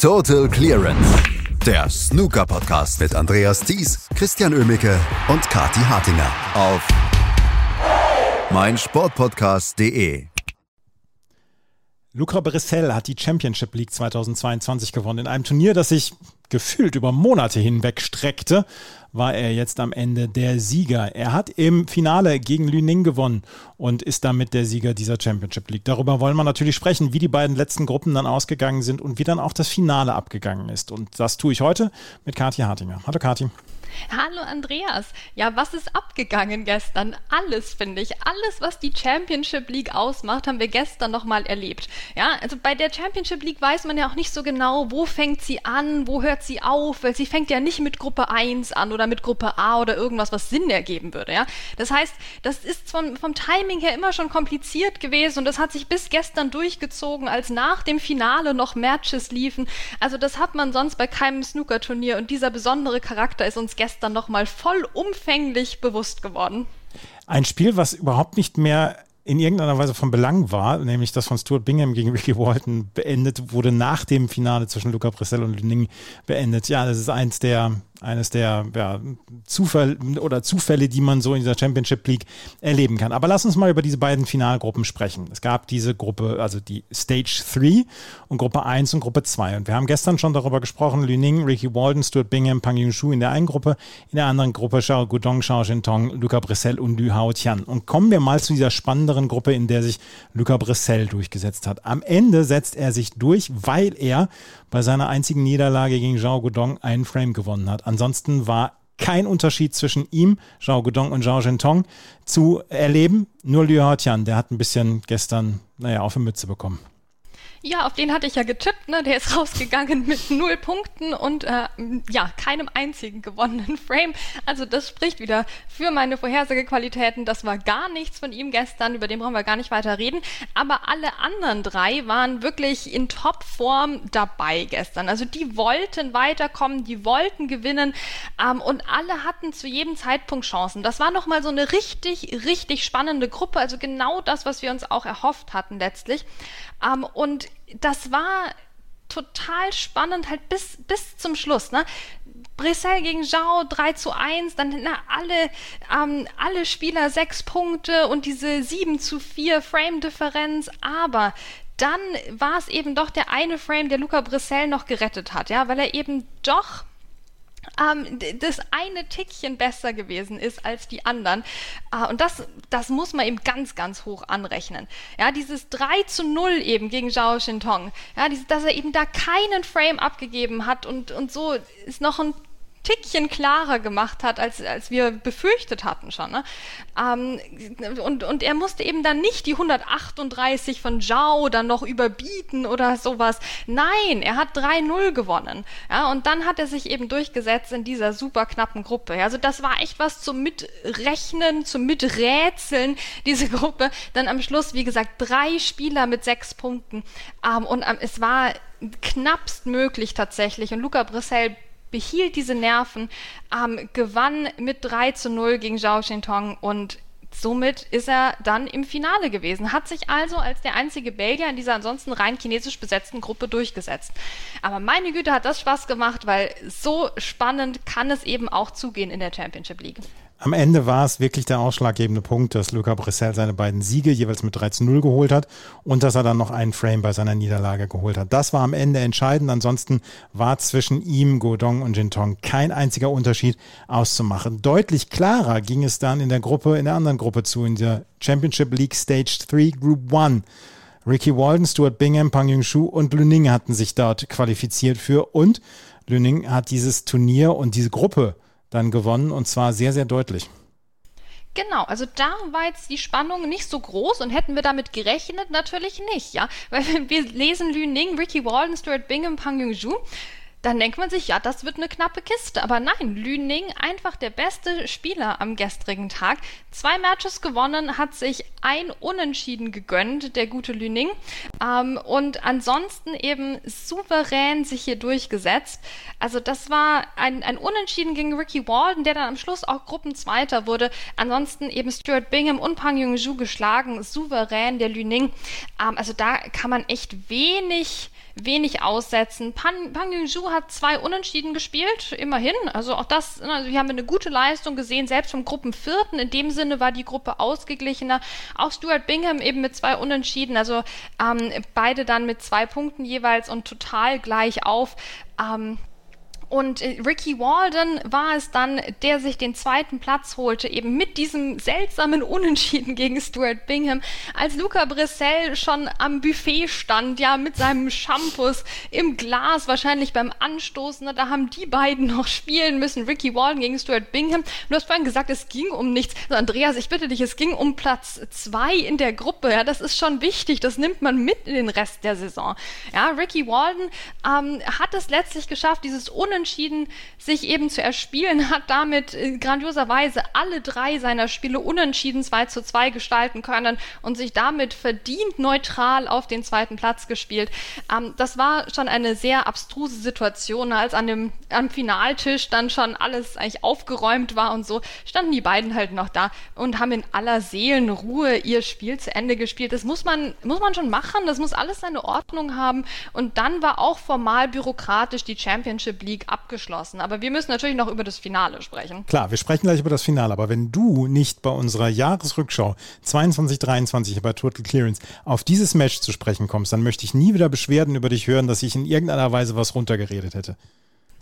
Total Clearance. Der Snooker-Podcast mit Andreas Thies, Christian Ömicke und Kati Hartinger auf meinsportpodcast.de. Luca Brissell hat die Championship League 2022 gewonnen. In einem Turnier, das sich gefühlt über Monate hinweg streckte, war er jetzt am Ende der Sieger. Er hat im Finale gegen Lüning gewonnen und ist damit der Sieger dieser Championship League. Darüber wollen wir natürlich sprechen, wie die beiden letzten Gruppen dann ausgegangen sind und wie dann auch das Finale abgegangen ist. Und das tue ich heute mit Kathi Hartinger. Hallo Kathi. Hallo Andreas. Ja, was ist abgegangen gestern? Alles, finde ich. Alles, was die Championship League ausmacht, haben wir gestern nochmal erlebt. Ja, also bei der Championship League weiß man ja auch nicht so genau, wo fängt sie an, wo hört sie auf, weil sie fängt ja nicht mit Gruppe 1 an oder mit Gruppe A oder irgendwas, was Sinn ergeben würde. Ja, das heißt, das ist vom, vom Timing her immer schon kompliziert gewesen und das hat sich bis gestern durchgezogen, als nach dem Finale noch Matches liefen. Also das hat man sonst bei keinem Snooker-Turnier und dieser besondere Charakter ist uns gestern nochmal vollumfänglich bewusst geworden. Ein Spiel, was überhaupt nicht mehr in irgendeiner Weise von Belang war, nämlich das von Stuart Bingham gegen Ricky Walton beendet wurde nach dem Finale zwischen Luca Brissell und Lüning beendet. Ja, das ist eins der eines der ja, Zufall oder Zufälle, die man so in dieser Championship League erleben kann. Aber lass uns mal über diese beiden Finalgruppen sprechen. Es gab diese Gruppe, also die Stage 3 und Gruppe 1 und Gruppe 2. Und wir haben gestern schon darüber gesprochen, Lü Ning, Ricky Walden, Stuart Bingham, Pang Yung-Shu in der einen Gruppe, in der anderen Gruppe Xiao Gudong, Xiao Shintong, Luca Brissell und Lü Hao Tian. Und kommen wir mal zu dieser spannenderen Gruppe, in der sich Luca Brissell durchgesetzt hat. Am Ende setzt er sich durch, weil er bei seiner einzigen Niederlage gegen Zhao Gudong einen Frame gewonnen hat. Ansonsten war kein Unterschied zwischen ihm, Zhao Gudong und Zhao Zhentong zu erleben. Nur Liu Haotian, der hat ein bisschen gestern, naja, auf die Mütze bekommen. Ja, auf den hatte ich ja getippt, ne? Der ist rausgegangen mit null Punkten und äh, ja, keinem einzigen gewonnenen Frame. Also das spricht wieder für meine Vorhersagequalitäten. Das war gar nichts von ihm gestern, über den brauchen wir gar nicht weiter reden. Aber alle anderen drei waren wirklich in Topform dabei gestern. Also die wollten weiterkommen, die wollten gewinnen ähm, und alle hatten zu jedem Zeitpunkt Chancen. Das war nochmal so eine richtig, richtig spannende Gruppe. Also genau das, was wir uns auch erhofft hatten letztlich. Ähm, und das war total spannend, halt bis, bis zum Schluss. Ne? Brissell gegen Zhao 3 zu 1, dann na, alle, ähm, alle Spieler 6 Punkte und diese 7 zu 4 Frame-Differenz, aber dann war es eben doch der eine Frame, der Luca Brissell noch gerettet hat, ja, weil er eben doch das eine Tickchen besser gewesen ist als die anderen. Äh, und das, das muss man eben ganz, ganz hoch anrechnen. Ja, dieses 3 zu 0 eben gegen Zhao Shintong, ja, dieses, dass er eben da keinen Frame abgegeben hat und, und so ist noch ein Tickchen klarer gemacht hat, als, als wir befürchtet hatten schon. Ne? Ähm, und, und er musste eben dann nicht die 138 von Zhao dann noch überbieten oder sowas. Nein, er hat 3-0 gewonnen. Ja, und dann hat er sich eben durchgesetzt in dieser super knappen Gruppe. Also das war echt was zum Mitrechnen, zum Miträtseln, diese Gruppe. Dann am Schluss, wie gesagt, drei Spieler mit sechs Punkten. Ähm, und ähm, es war knappst möglich tatsächlich. Und Luca Brissell behielt diese Nerven, ähm, gewann mit 3 zu 0 gegen Zhao Shintong und somit ist er dann im Finale gewesen, hat sich also als der einzige Belgier in dieser ansonsten rein chinesisch besetzten Gruppe durchgesetzt. Aber meine Güte hat das Spaß gemacht, weil so spannend kann es eben auch zugehen in der Championship League. Am Ende war es wirklich der ausschlaggebende Punkt, dass Luca Brissell seine beiden Siege jeweils mit 3 zu 0 geholt hat und dass er dann noch einen Frame bei seiner Niederlage geholt hat. Das war am Ende entscheidend. Ansonsten war zwischen ihm, Godong und Jintong kein einziger Unterschied auszumachen. Deutlich klarer ging es dann in der Gruppe, in der anderen Gruppe zu, in der Championship League Stage 3 Group 1. Ricky Walden, Stuart Bingham, Pang Yung-Shu und Lüning hatten sich dort qualifiziert für und Lüning hat dieses Turnier und diese Gruppe dann gewonnen und zwar sehr, sehr deutlich. Genau, also da war jetzt die Spannung nicht so groß und hätten wir damit gerechnet? Natürlich nicht, ja. Weil wir lesen Lü Ning, Ricky Walden, Stuart Bingham, Pang Yung-Ju dann denkt man sich, ja, das wird eine knappe Kiste. Aber nein, Lüning einfach der beste Spieler am gestrigen Tag. Zwei Matches gewonnen, hat sich ein Unentschieden gegönnt, der gute Lüning. Ähm, und ansonsten eben souverän sich hier durchgesetzt. Also das war ein, ein Unentschieden gegen Ricky Walden, der dann am Schluss auch Gruppenzweiter wurde. Ansonsten eben Stuart Bingham und Pang Yung-ju geschlagen, souverän der Lüning. Ähm, also da kann man echt wenig wenig aussetzen. Pan, Pang Yung-ju hat zwei Unentschieden gespielt, immerhin. Also auch das, ne, also wir haben eine gute Leistung gesehen, selbst vom Gruppenvierten. In dem Sinne war die Gruppe ausgeglichener. Auch Stuart Bingham eben mit zwei Unentschieden, also ähm, beide dann mit zwei Punkten jeweils und total gleich auf. Ähm, und äh, Ricky Walden war es dann, der sich den zweiten Platz holte, eben mit diesem seltsamen Unentschieden gegen Stuart Bingham, als Luca Brissell schon am Buffet stand, ja, mit seinem Shampoos im Glas, wahrscheinlich beim Anstoßen. Da haben die beiden noch spielen müssen, Ricky Walden gegen Stuart Bingham. Du hast vorhin gesagt, es ging um nichts. Also Andreas, ich bitte dich, es ging um Platz zwei in der Gruppe. Ja, das ist schon wichtig. Das nimmt man mit in den Rest der Saison. Ja, Ricky Walden ähm, hat es letztlich geschafft, dieses Unentschieden Unentschieden sich eben zu erspielen, hat damit äh, grandioserweise alle drei seiner Spiele unentschieden 2 zu 2 gestalten können und sich damit verdient neutral auf den zweiten Platz gespielt. Ähm, das war schon eine sehr abstruse Situation, als an dem am Finaltisch dann schon alles eigentlich aufgeräumt war und so, standen die beiden halt noch da und haben in aller Seelenruhe ihr Spiel zu Ende gespielt. Das muss man, muss man schon machen, das muss alles seine Ordnung haben. Und dann war auch formal bürokratisch die Championship League abgeschlossen. Aber wir müssen natürlich noch über das Finale sprechen. Klar, wir sprechen gleich über das Finale. Aber wenn du nicht bei unserer Jahresrückschau 22-23 bei Total Clearance auf dieses Match zu sprechen kommst, dann möchte ich nie wieder Beschwerden über dich hören, dass ich in irgendeiner Weise was runtergeredet hätte.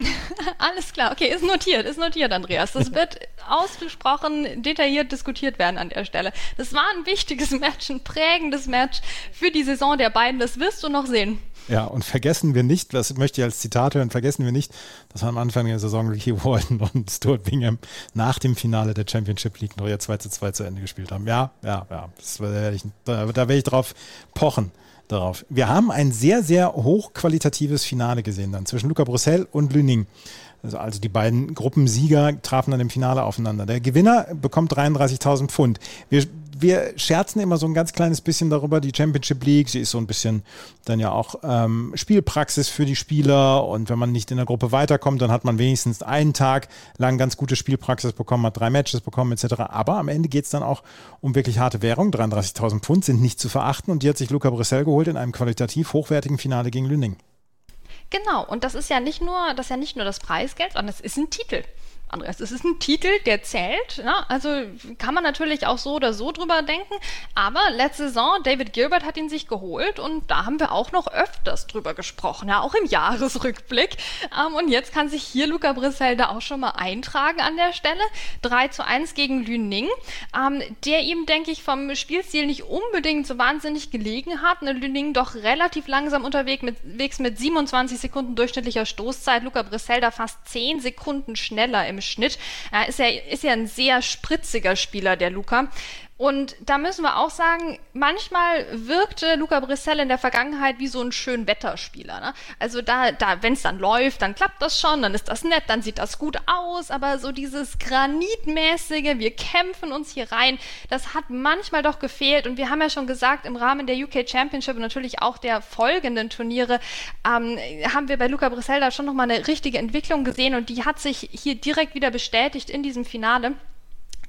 Alles klar, okay, ist notiert, ist notiert, Andreas. Das wird ausgesprochen detailliert diskutiert werden an der Stelle. Das war ein wichtiges Match, ein prägendes Match für die Saison der beiden. Das wirst du noch sehen. Ja, und vergessen wir nicht, das möchte ich als Zitat hören, vergessen wir nicht, dass am Anfang der Saison Ricky Walton und Stuart Bingham nach dem Finale der Championship League noch ihr 2 zu 2 zu Ende gespielt haben. Ja, ja, ja, das werde ich, da, da werde ich drauf pochen. Darauf. Wir haben ein sehr, sehr hochqualitatives Finale gesehen dann zwischen Luca Brüssel und Lüning. Also, also die beiden Gruppensieger trafen dann im Finale aufeinander. Der Gewinner bekommt 33.000 Pfund. Wir wir scherzen immer so ein ganz kleines bisschen darüber, die Championship League, sie ist so ein bisschen dann ja auch ähm, Spielpraxis für die Spieler und wenn man nicht in der Gruppe weiterkommt, dann hat man wenigstens einen Tag lang ganz gute Spielpraxis bekommen, hat drei Matches bekommen etc. Aber am Ende geht es dann auch um wirklich harte Währung. 33.000 Pfund sind nicht zu verachten und die hat sich Luca Brissell geholt in einem qualitativ hochwertigen Finale gegen Lüning. Genau, und das ist ja nicht nur, das ja nicht nur das Preisgeld, sondern es ist ein Titel. Andreas, es ist ein Titel, der zählt. Ja? Also kann man natürlich auch so oder so drüber denken. Aber letzte Saison, David Gilbert hat ihn sich geholt und da haben wir auch noch öfters drüber gesprochen, ja, auch im Jahresrückblick. Ähm, und jetzt kann sich hier Luca Brissell da auch schon mal eintragen an der Stelle. 3 zu 1 gegen Lüning, ähm, der ihm, denke ich, vom Spielstil nicht unbedingt so wahnsinnig gelegen hat. Ne, Lüning doch relativ langsam unterwegs mit, mit 27 Sekunden durchschnittlicher Stoßzeit. Luca Brissell da fast 10 Sekunden schneller im im Schnitt. Er ist ja, ist ja ein sehr spritziger Spieler, der Luca. Und da müssen wir auch sagen, manchmal wirkte Luca Brissell in der Vergangenheit wie so ein schön Wetterspieler. Ne? Also da, da, wenn es dann läuft, dann klappt das schon, dann ist das nett, dann sieht das gut aus, aber so dieses Granitmäßige, wir kämpfen uns hier rein, das hat manchmal doch gefehlt. Und wir haben ja schon gesagt, im Rahmen der UK Championship und natürlich auch der folgenden Turniere ähm, haben wir bei Luca Brissell da schon nochmal eine richtige Entwicklung gesehen und die hat sich hier direkt wieder bestätigt in diesem Finale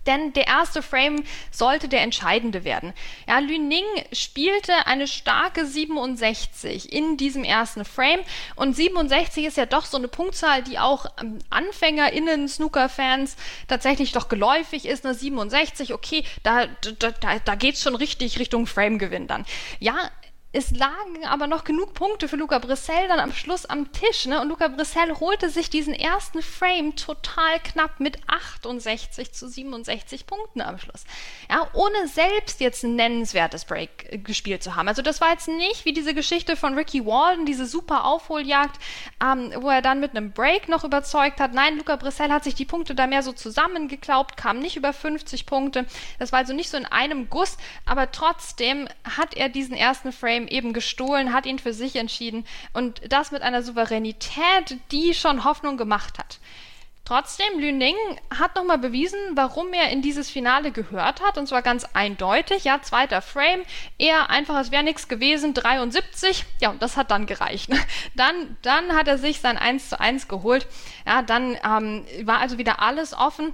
denn der erste Frame sollte der entscheidende werden. Ja, Lüning spielte eine starke 67 in diesem ersten Frame und 67 ist ja doch so eine Punktzahl, die auch ähm, AnfängerInnen, Snooker-Fans tatsächlich doch geläufig ist. Eine 67, okay, da, da, da, da geht's schon richtig Richtung Frame-Gewinn dann. Ja, es lagen aber noch genug Punkte für Luca Brissell dann am Schluss am Tisch. Ne? Und Luca Brissell holte sich diesen ersten Frame total knapp mit 68 zu 67 Punkten am Schluss. Ja, ohne selbst jetzt ein nennenswertes Break äh, gespielt zu haben. Also das war jetzt nicht wie diese Geschichte von Ricky Walden, diese super Aufholjagd, ähm, wo er dann mit einem Break noch überzeugt hat. Nein, Luca Brissell hat sich die Punkte da mehr so zusammengeklaubt, kam nicht über 50 Punkte. Das war also nicht so in einem Guss, aber trotzdem hat er diesen ersten Frame Frame eben gestohlen, hat ihn für sich entschieden und das mit einer Souveränität, die schon Hoffnung gemacht hat. Trotzdem, Lü Ning hat nochmal bewiesen, warum er in dieses Finale gehört hat, und zwar ganz eindeutig. Ja, zweiter Frame, eher einfach, es wäre nichts gewesen, 73. Ja, und das hat dann gereicht. Dann, dann hat er sich sein 1 zu 1 geholt. Ja, dann ähm, war also wieder alles offen.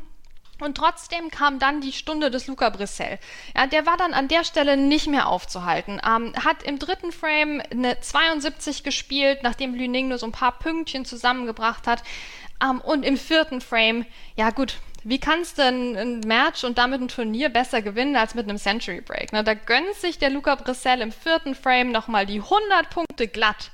Und trotzdem kam dann die Stunde des Luca Brissell. Ja, der war dann an der Stelle nicht mehr aufzuhalten. Ähm, hat im dritten Frame eine 72 gespielt, nachdem Lüning nur so ein paar Pünktchen zusammengebracht hat. Um, und im vierten Frame, ja gut, wie kannst du ein, ein, Match und damit ein Turnier besser gewinnen als mit einem Century Break? Ne? Da gönnt sich der Luca Brissell im vierten Frame nochmal die 100 Punkte glatt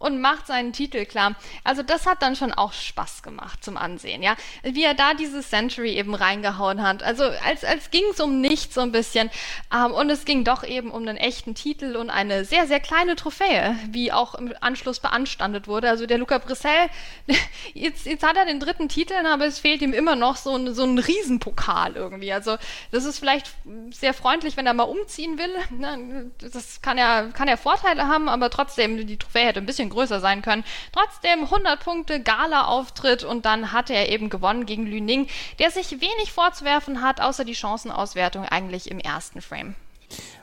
und macht seinen Titel klar. Also das hat dann schon auch Spaß gemacht zum Ansehen, ja. Wie er da dieses Century eben reingehauen hat. Also als, als ging es um nichts so ein bisschen. Ähm, und es ging doch eben um einen echten Titel und eine sehr, sehr kleine Trophäe, wie auch im Anschluss beanstandet wurde. Also der Luca Brissell, jetzt, jetzt hat er den dritten Titel, aber es fehlt ihm immer noch so ein, so ein Riesenpokal irgendwie. Also das ist vielleicht sehr freundlich, wenn er mal umziehen will. Ne? Das kann ja, kann ja Vorteile haben, aber trotzdem, die Trophäe hätte ein bisschen größer sein können. Trotzdem 100 Punkte, Gala-Auftritt und dann hatte er eben gewonnen gegen Lüning, der sich wenig vorzuwerfen hat, außer die Chancenauswertung eigentlich im ersten Frame.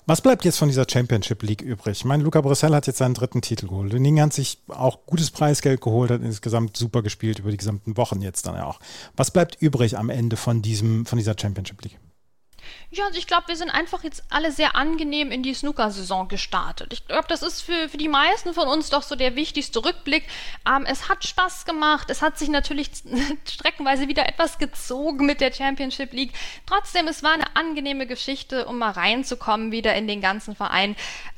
Was bleibt jetzt von dieser Championship League übrig? Ich meine, Luca Brissell hat jetzt seinen dritten Titel geholt. Lüning hat sich auch gutes Preisgeld geholt, hat insgesamt super gespielt über die gesamten Wochen jetzt dann auch. Was bleibt übrig am Ende von, diesem, von dieser Championship League? Ja, also ich glaube, wir sind einfach jetzt alle sehr angenehm in die Snooker-Saison gestartet. Ich glaube, das ist für, für die meisten von uns doch so der wichtigste Rückblick. Ähm, es hat Spaß gemacht. Es hat sich natürlich streckenweise wieder etwas gezogen mit der Championship League. Trotzdem, es war eine angenehme Geschichte, um mal reinzukommen wieder in den ganzen Verein.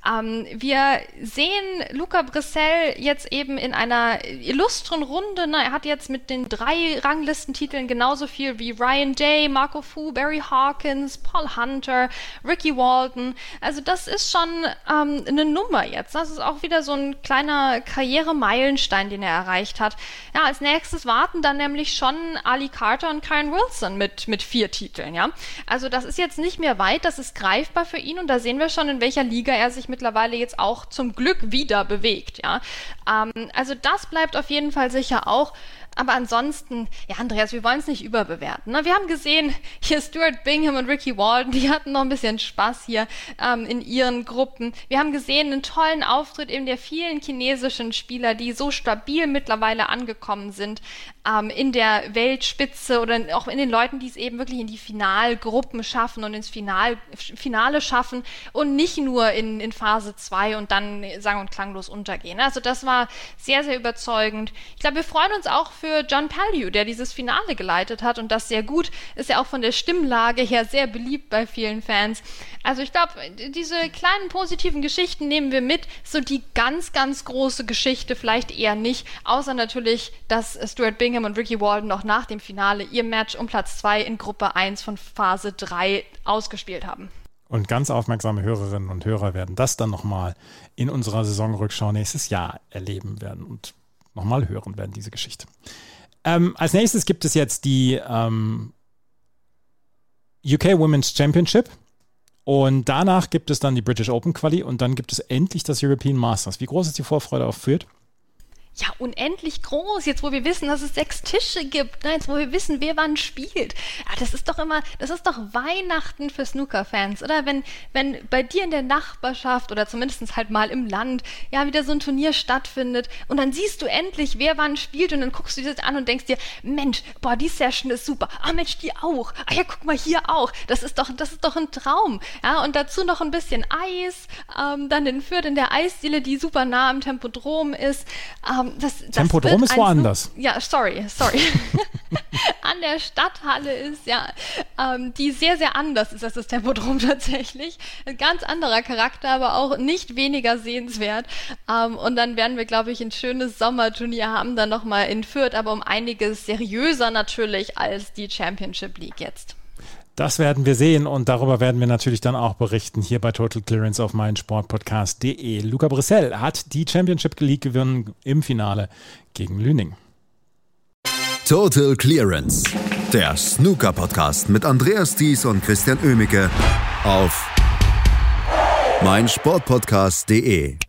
Ähm, wir sehen Luca Brissell jetzt eben in einer illustren Runde. Na, er hat jetzt mit den drei Ranglistentiteln genauso viel wie Ryan Day, Marco Fu, Barry Hawkins, Paul Hunter, Ricky Walton. Also das ist schon ähm, eine Nummer jetzt. Das ist auch wieder so ein kleiner Karrieremeilenstein, den er erreicht hat. Ja, als nächstes warten dann nämlich schon Ali Carter und Karen Wilson mit, mit vier Titeln. Ja, also das ist jetzt nicht mehr weit. Das ist greifbar für ihn und da sehen wir schon, in welcher Liga er sich mittlerweile jetzt auch zum Glück wieder bewegt. Ja, ähm, also das bleibt auf jeden Fall sicher auch. Aber ansonsten, ja, Andreas, wir wollen es nicht überbewerten. Ne? Wir haben gesehen, hier Stuart Bingham und Ricky Walton, die hatten noch ein bisschen Spaß hier ähm, in ihren Gruppen. Wir haben gesehen einen tollen Auftritt eben der vielen chinesischen Spieler, die so stabil mittlerweile angekommen sind ähm, in der Weltspitze oder auch in den Leuten, die es eben wirklich in die Finalgruppen schaffen und ins Final, Finale schaffen und nicht nur in, in Phase 2 und dann sang- und klanglos untergehen. Also das war sehr, sehr überzeugend. Ich glaube, wir freuen uns auch für John Palliu, der dieses Finale geleitet hat und das sehr gut. Ist ja auch von der Stimmlage her sehr beliebt bei vielen Fans. Also ich glaube, diese kleinen positiven Geschichten nehmen wir mit. So die ganz, ganz große Geschichte vielleicht eher nicht, außer natürlich, dass Stuart Bingham und Ricky Walden noch nach dem Finale ihr Match um Platz 2 in Gruppe 1 von Phase 3 ausgespielt haben. Und ganz aufmerksame Hörerinnen und Hörer werden das dann nochmal in unserer Saisonrückschau nächstes Jahr erleben werden und nochmal hören werden, diese Geschichte. Ähm, als nächstes gibt es jetzt die ähm, UK Women's Championship. Und danach gibt es dann die British Open Quali und dann gibt es endlich das European Masters. Wie groß ist die Vorfreude auf Fürth? Ja, unendlich groß, jetzt wo wir wissen, dass es sechs Tische gibt, ne, jetzt wo wir wissen, wer wann spielt. Ja, das ist doch immer, das ist doch Weihnachten für Snooker-Fans, oder? Wenn, wenn bei dir in der Nachbarschaft oder zumindest halt mal im Land, ja, wieder so ein Turnier stattfindet und dann siehst du endlich, wer wann spielt und dann guckst du dir das an und denkst dir, Mensch, boah, die Session ist super. Ah, Mensch, die auch. Ah ja, guck mal hier auch. Das ist doch, das ist doch ein Traum. Ja, und dazu noch ein bisschen Eis, ähm, dann in Fürth in der Eisdiele, die super nah am Tempodrom ist. Ähm, das, das Tempodrom ist woanders. Ja, sorry, sorry. An der Stadthalle ist ja, ähm, die sehr, sehr anders ist als das Tempodrom tatsächlich. Ein ganz anderer Charakter, aber auch nicht weniger sehenswert. Ähm, und dann werden wir, glaube ich, ein schönes Sommerturnier haben, dann nochmal in Fürth, aber um einiges seriöser natürlich als die Championship League jetzt. Das werden wir sehen und darüber werden wir natürlich dann auch berichten hier bei Total Clearance auf meinsportpodcast.de. Luca Brissell hat die Championship League gewonnen im Finale gegen Lüning. Total Clearance, der Snooker Podcast mit Andreas Thies und Christian Ömicke auf meinsportpodcast.de.